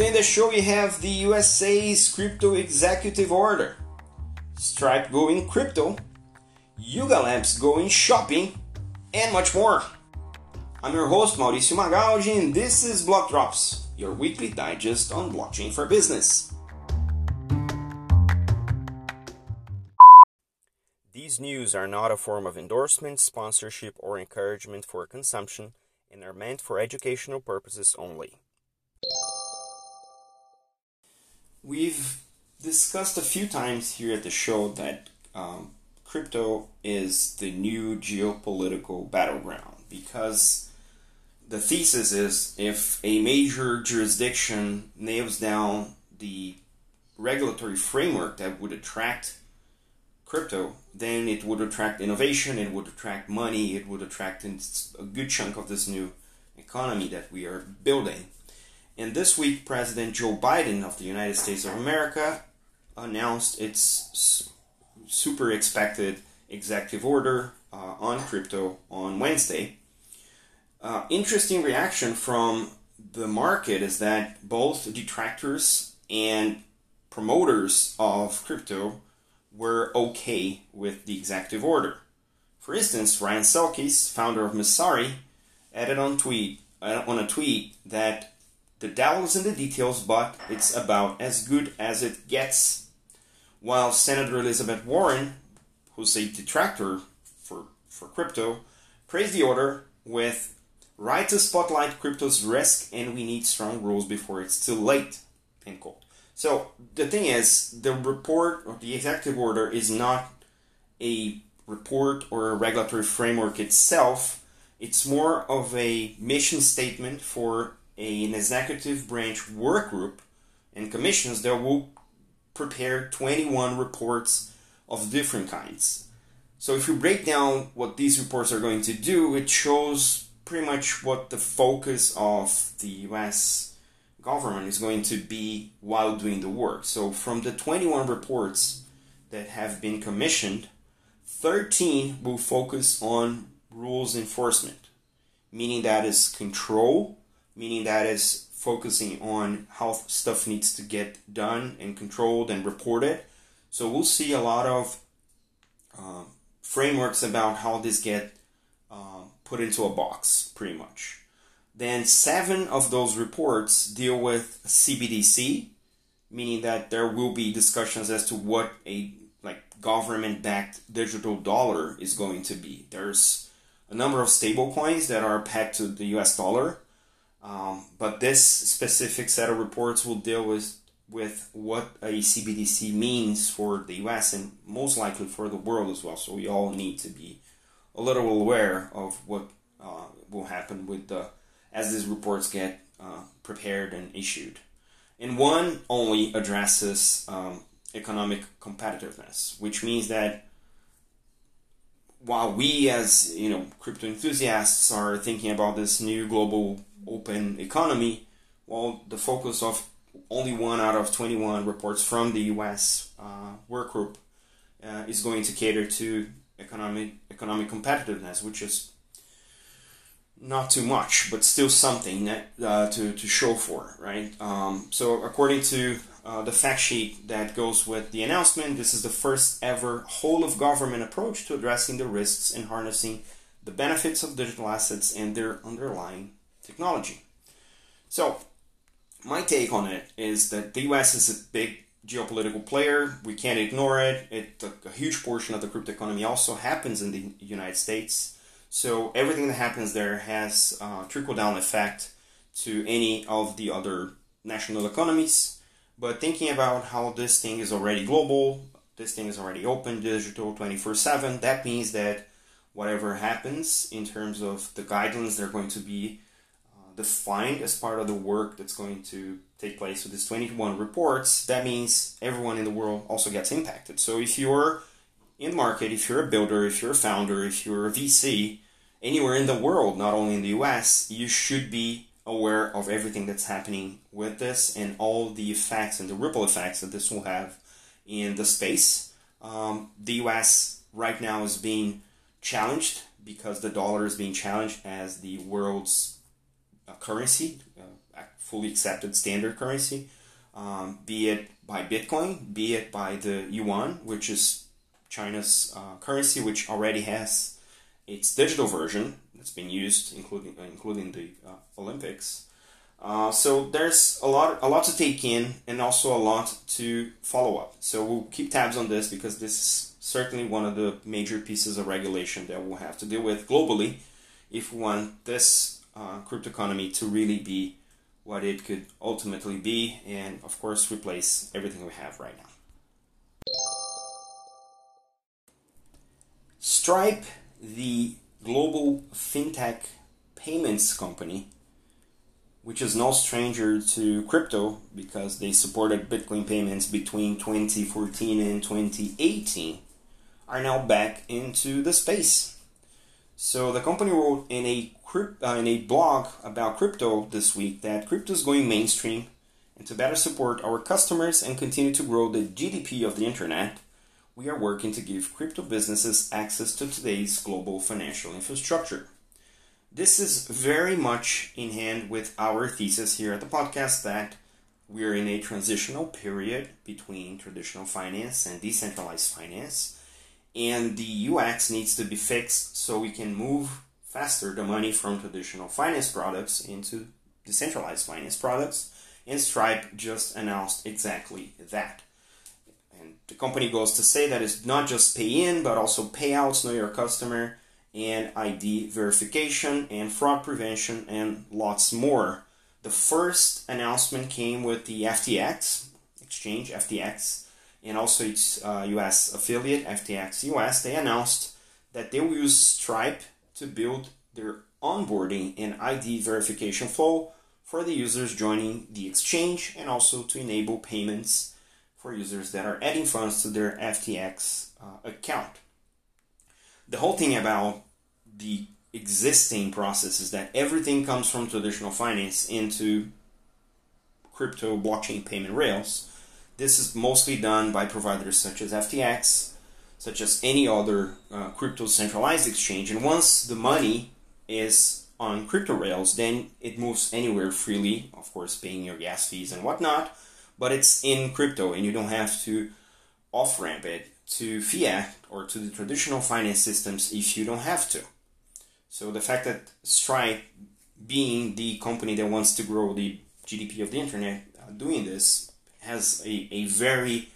Today in the show we have the USA's crypto executive order, Stripe going crypto, Yuga Labs going shopping, and much more. I'm your host Mauricio Magaldi and this is Block Drops, your weekly digest on blockchain for business. These news are not a form of endorsement, sponsorship, or encouragement for consumption and are meant for educational purposes only. We've discussed a few times here at the show that um, crypto is the new geopolitical battleground because the thesis is if a major jurisdiction nails down the regulatory framework that would attract crypto, then it would attract innovation, it would attract money, it would attract a good chunk of this new economy that we are building. And this week, President Joe Biden of the United States of America announced its super expected executive order uh, on crypto on Wednesday. Uh, interesting reaction from the market is that both detractors and promoters of crypto were okay with the executive order. For instance, Ryan Selkis, founder of Messari, added on tweet uh, on a tweet that the devil's in the details, but it's about as good as it gets. While Senator Elizabeth Warren, who's a detractor for, for crypto, praised the order with right to spotlight crypto's risk and we need strong rules before it's too late. End quote. So the thing is, the report or the executive order is not a report or a regulatory framework itself. It's more of a mission statement for an executive branch work group and commissions that will prepare 21 reports of different kinds. So if you break down what these reports are going to do, it shows pretty much what the focus of the US government is going to be while doing the work. So from the 21 reports that have been commissioned, 13 will focus on rules enforcement, meaning that is control meaning that is focusing on how stuff needs to get done and controlled and reported. So we'll see a lot of uh, frameworks about how this get uh, put into a box, pretty much. Then seven of those reports deal with CBDC, meaning that there will be discussions as to what a like government-backed digital dollar is going to be. There's a number of stable coins that are pegged to the US dollar um, but this specific set of reports will deal with with what a CBDC means for the US and most likely for the world as well. So we all need to be a little aware of what uh, will happen with the as these reports get uh, prepared and issued. And one only addresses um, economic competitiveness, which means that while we as you know crypto enthusiasts are thinking about this new global open economy, well, the focus of only one out of 21 reports from the U.S. Uh, work group uh, is going to cater to economic economic competitiveness, which is not too much, but still something that, uh, to, to show for, right? Um, so according to uh, the fact sheet that goes with the announcement, this is the first ever whole of government approach to addressing the risks and harnessing the benefits of digital assets and their underlying technology. So, my take on it is that the US is a big geopolitical player. We can't ignore it. it a, a huge portion of the crypto economy also happens in the United States. So everything that happens there has a trickle down effect to any of the other national economies. But thinking about how this thing is already global, this thing is already open, digital 24 7, that means that whatever happens in terms of the guidelines, they're going to be uh, defined as part of the work that's going to take place with these 21 reports. That means everyone in the world also gets impacted. So if you're in the market, if you're a builder, if you're a founder, if you're a VC, anywhere in the world, not only in the US, you should be aware of everything that's happening with this and all the effects and the ripple effects that this will have in the space. Um, the US right now is being challenged because the dollar is being challenged as the world's uh, currency, uh, fully accepted standard currency, um, be it by Bitcoin, be it by the yuan, which is China's uh, currency, which already has its digital version that's been used, including including the Olympics. Uh, so there's a lot, a lot to take in, and also a lot to follow up. So we'll keep tabs on this because this is certainly one of the major pieces of regulation that we'll have to deal with globally if we want this uh, crypto economy to really be what it could ultimately be, and of course replace everything we have right now. Stripe, the global fintech payments company which is no stranger to crypto because they supported Bitcoin payments between 2014 and 2018, are now back into the space. So the company wrote in a uh, in a blog about crypto this week that crypto is going mainstream, and to better support our customers and continue to grow the GDP of the internet, we are working to give crypto businesses access to today's global financial infrastructure. This is very much in hand with our thesis here at the podcast that we're in a transitional period between traditional finance and decentralized finance, and the UX needs to be fixed so we can move faster the money from traditional finance products into decentralized finance products. And Stripe just announced exactly that. And the company goes to say that it's not just pay in, but also payouts, know your customer, and ID verification and fraud prevention and lots more. The first announcement came with the FTX exchange, FTX, and also its uh, US affiliate, FTX US. They announced that they will use Stripe to build their onboarding and ID verification flow for the users joining the exchange and also to enable payments for users that are adding funds to their FTX uh, account the whole thing about the existing process is that everything comes from traditional finance into crypto blockchain payment rails. This is mostly done by providers such as FTX, such as any other uh, crypto centralized exchange. And once the money is on crypto rails, then it moves anywhere freely, of course, paying your gas fees and whatnot, but it's in crypto and you don't have to off ramp it to fiat or to the traditional finance systems if you don't have to. So the fact that Stripe, being the company that wants to grow the GDP of the internet, uh, doing this has a, a very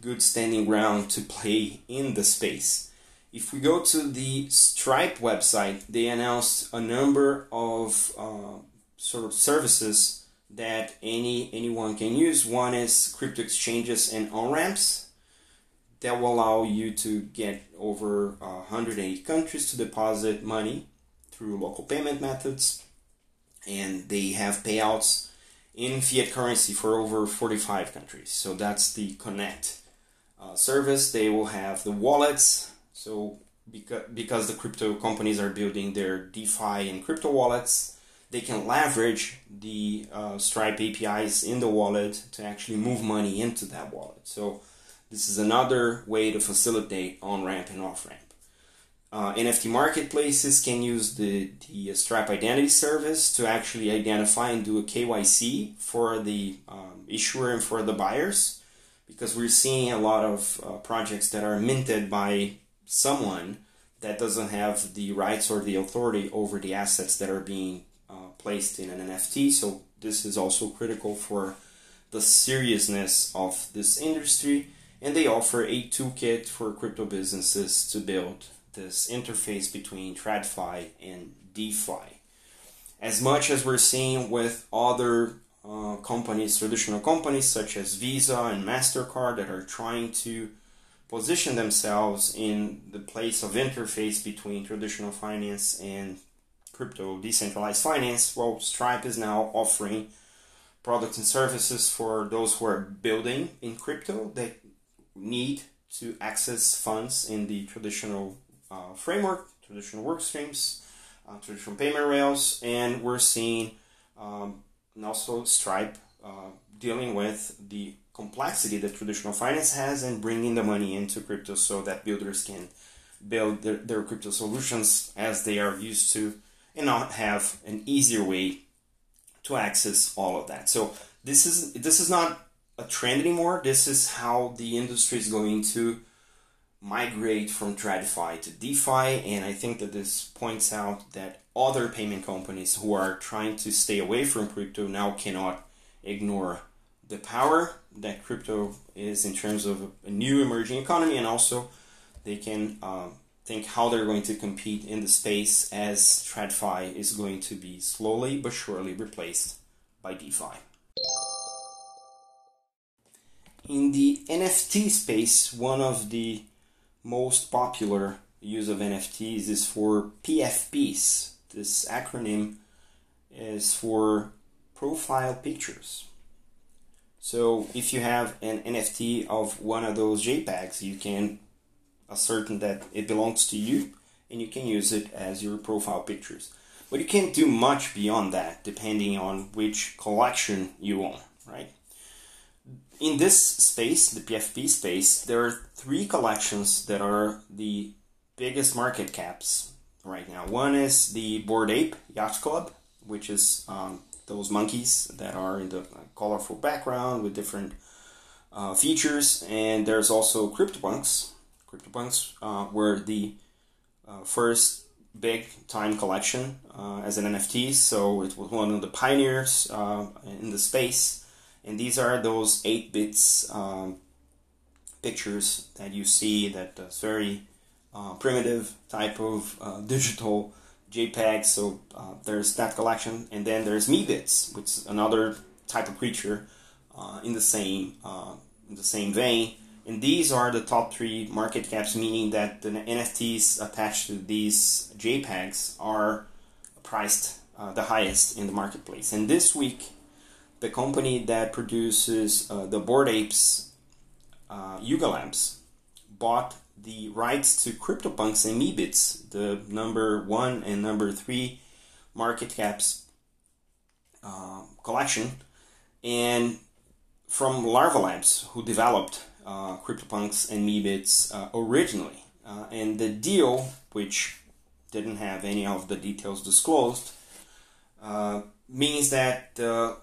good standing ground to play in the space. If we go to the Stripe website, they announced a number of uh, sort of services that any anyone can use. One is crypto exchanges and on ramps that will allow you to get over uh, 180 countries to deposit money through local payment methods. And they have payouts in fiat currency for over 45 countries. So that's the Connect uh, service. They will have the wallets. So because, because the crypto companies are building their DeFi and crypto wallets, they can leverage the uh, Stripe APIs in the wallet to actually move money into that wallet. So this is another way to facilitate on-ramp and off-ramp. Uh, NFT marketplaces can use the, the Stripe Identity Service to actually identify and do a KYC for the um, issuer and for the buyers because we're seeing a lot of uh, projects that are minted by someone that doesn't have the rights or the authority over the assets that are being uh, placed in an NFT. So this is also critical for the seriousness of this industry and they offer a toolkit for crypto businesses to build this interface between TradFi and DeFi. As much as we're seeing with other uh, companies, traditional companies such as Visa and MasterCard that are trying to position themselves in the place of interface between traditional finance and crypto decentralized finance, well, Stripe is now offering products and services for those who are building in crypto that need to access funds in the traditional uh, framework, traditional work streams, uh, traditional payment rails, and we're seeing um, and also Stripe uh, dealing with the complexity that traditional finance has and bringing the money into crypto so that builders can build their, their crypto solutions as they are used to and not have an easier way to access all of that. So this is this is not a trend anymore. This is how the industry is going to migrate from TradFi to DeFi, and I think that this points out that other payment companies who are trying to stay away from crypto now cannot ignore the power that crypto is in terms of a new emerging economy, and also they can uh, think how they're going to compete in the space as TradFi is going to be slowly but surely replaced by DeFi. In the NFT space, one of the most popular use of NFTs is for PFPs. This acronym is for profile pictures. So if you have an NFT of one of those JPEGs, you can ascertain that it belongs to you and you can use it as your profile pictures. But you can't do much beyond that depending on which collection you own, right? In this space, the PFP space, there are three collections that are the biggest market caps right now. One is the Bored Ape Yacht Club, which is um, those monkeys that are in the colorful background with different uh, features, and there's also CryptoPunks. CryptoPunks uh, were the uh, first big time collection uh, as an NFT, so it was one of the pioneers uh, in the space. And these are those 8 bits um, pictures that you see that is very uh, primitive type of digital JPEG. So uh, there's that collection, and then there's Meebits, which is another type of creature uh, in the same uh, in the same vein. And these are the top three market caps, meaning that the NFTs attached to these JPEGs are priced uh, the highest in the marketplace. And this week, the company that produces uh, the Bored Apes, uh, Yuga Labs, bought the rights to CryptoPunks and Meebits, the number one and number three market caps uh, collection, and from Larva Labs, who developed uh, CryptoPunks and Meebits uh, originally. Uh, and the deal, which didn't have any of the details disclosed, uh, means that the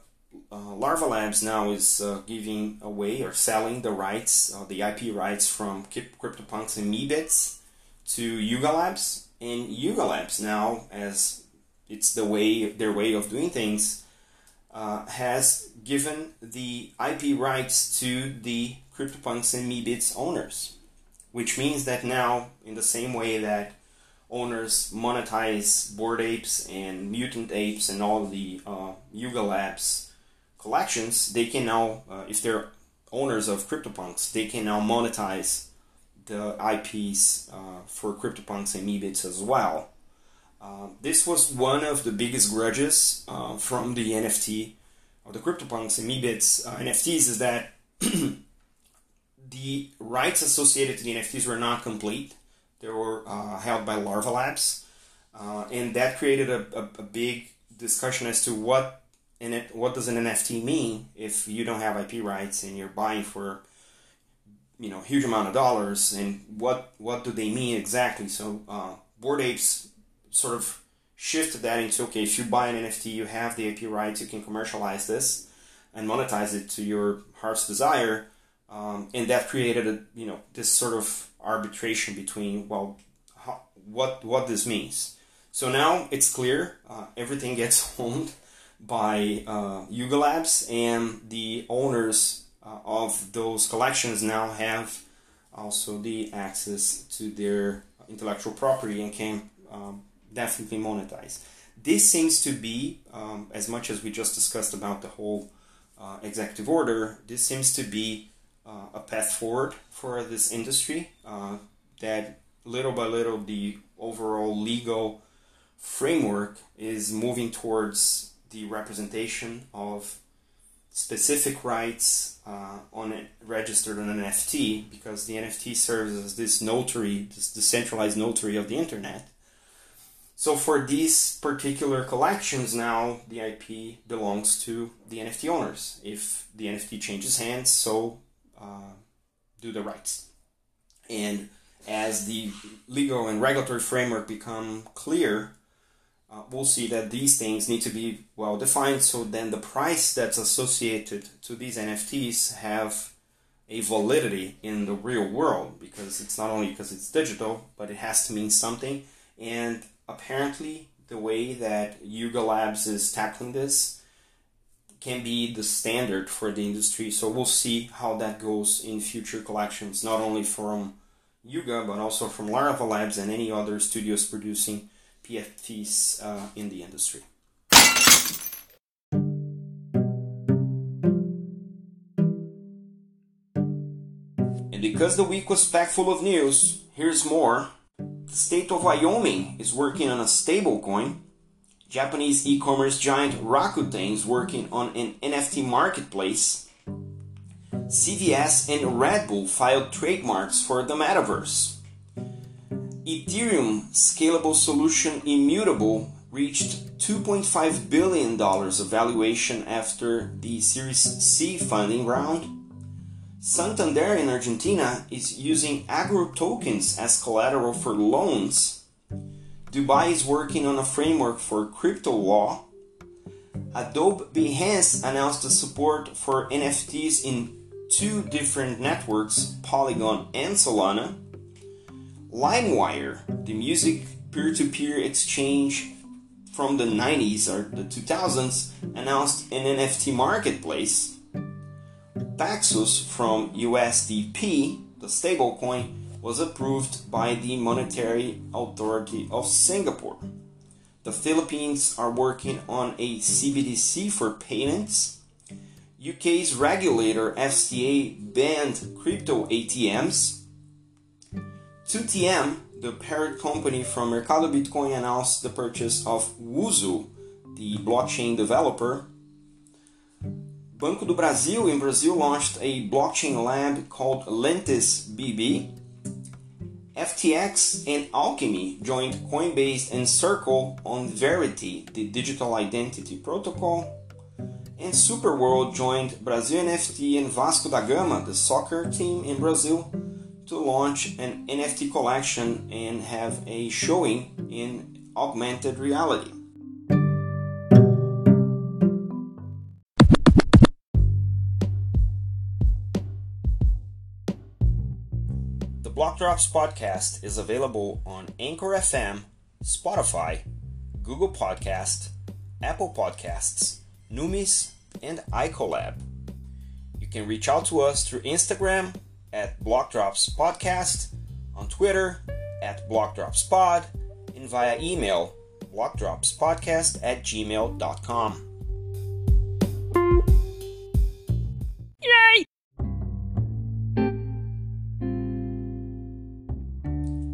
uh, Larva Labs now is uh, giving away or selling the rights, uh, the IP rights from CryptoPunks and Meebits to Yuga Labs, and Yuga Labs now, as it's the way their way of doing things, uh, has given the IP rights to the CryptoPunks and Meebits owners, which means that now, in the same way that owners monetize Bored Apes and Mutant Apes and all the uh, Yuga Labs collections, they can now, uh, if they're owners of CryptoPunks, they can now monetize the IPs uh, for CryptoPunks and Meebits as well. Uh, this was one of the biggest grudges uh, from the NFT or the CryptoPunks and Meebits uh, NFTs is that the rights associated to the NFTs were not complete. They were uh, held by Larva Labs, and that created a, a, a big discussion as to what and it, what does an NFT mean if you don't have IP rights and you're buying for you know huge amount of dollars? And what what do they mean exactly? So uh, Bored Apes sort of shifted that into okay if you buy an NFT you have the IP rights you can commercialize this and monetize it to your heart's desire. Um, and that created a you know this sort of arbitration between well how, what what this means. So now it's clear uh, everything gets owned by uh, Yuga Labs, and the owners uh, of those collections now have also the access to their intellectual property and can um, definitely monetize. This seems to be, um, as much as we just discussed about the whole uh, executive order, this seems to be uh, a path forward for this industry. Uh, that little by little, the overall legal framework is moving towards the representation of specific rights uh, on it registered on an NFT because the NFT serves as this notary, this decentralized notary of the internet. So for these particular collections now, the IP belongs to the NFT owners. If the NFT changes hands, so uh, do the rights. And as the legal and regulatory framework become clear, we'll see that these things need to be well defined so then the price that's associated to these NFTs have a validity in the real world because it's not only because it's digital but it has to mean something. And apparently the way that Yuga Labs is tackling this can be the standard for the industry. So we'll see how that goes in future collections not only from Yuga but also from Larva Labs and any other studios producing PFTs uh, in the industry. And because the week was packed full of news, here's more. The state of Wyoming is working on a stablecoin. Japanese e-commerce giant Rakuten is working on an NFT marketplace. CVS and Red Bull filed trademarks for the metaverse. Ethereum scalable solution Immutable reached $2.5 billion of valuation after the Series C funding round. Santander in Argentina is using agro tokens as collateral for loans. Dubai is working on a framework for crypto law. Adobe Behance announced the support for NFTs in two different networks, Polygon and Solana. LimeWire, the music peer to peer exchange from the 90s or the 2000s, announced an NFT marketplace. Paxos from USDP, the stablecoin, was approved by the Monetary Authority of Singapore. The Philippines are working on a CBDC for payments. UK's regulator FCA banned crypto ATMs 2TM, the parent company from Mercado Bitcoin, announced the purchase of Wuzu, the blockchain developer. Banco do Brasil in Brazil launched a blockchain lab called Lentis BB. FTX and Alchemy joined Coinbase and Circle on Verity, the digital identity protocol. And Superworld joined Brazil NFT and Vasco da Gama, the soccer team in Brazil, to launch an NFT collection and have a showing in augmented reality. The Block Drops podcast is available on Anchor FM, Spotify, Google Podcast, Apple Podcasts, Numis, and Icolab. You can reach out to us through Instagram at Blockdrops Podcast, on Twitter at BlockdropsPod, and via email blockdropspodcast at gmail.com. Yay!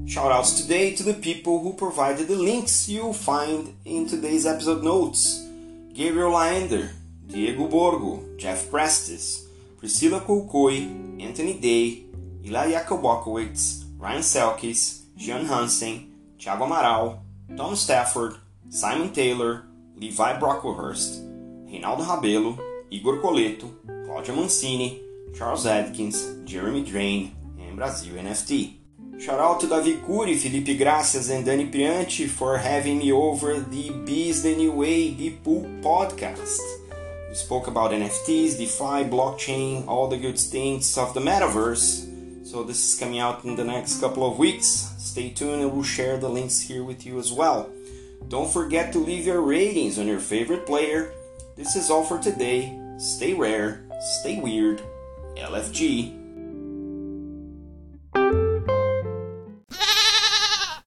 Shoutouts today to the people who provided the links you'll find in today's episode notes Gabriel Laender, Diego Borgo, Jeff Prestes, Priscilla Kulkoi, Anthony Day, Ilya Jakubowicz, Ryan Selkis, Jean Hansen, Thiago Amaral, Tom Stafford, Simon Taylor, Levi Brocklehurst, Reinaldo Rabelo, Igor Coleto, Claudia Mancini, Charles Adkins, Jeremy Drain, and Brazil NFT. Shout out to Davi Curi, Felipe Gracias, and Dani Prianti for having me over the the New Way Pool podcast. We spoke about NFTs, DeFi, blockchain, all the good things of the metaverse. So this is coming out in the next couple of weeks. Stay tuned and we'll share the links here with you as well. Don't forget to leave your ratings on your favorite player. This is all for today. Stay rare, stay weird. LFG.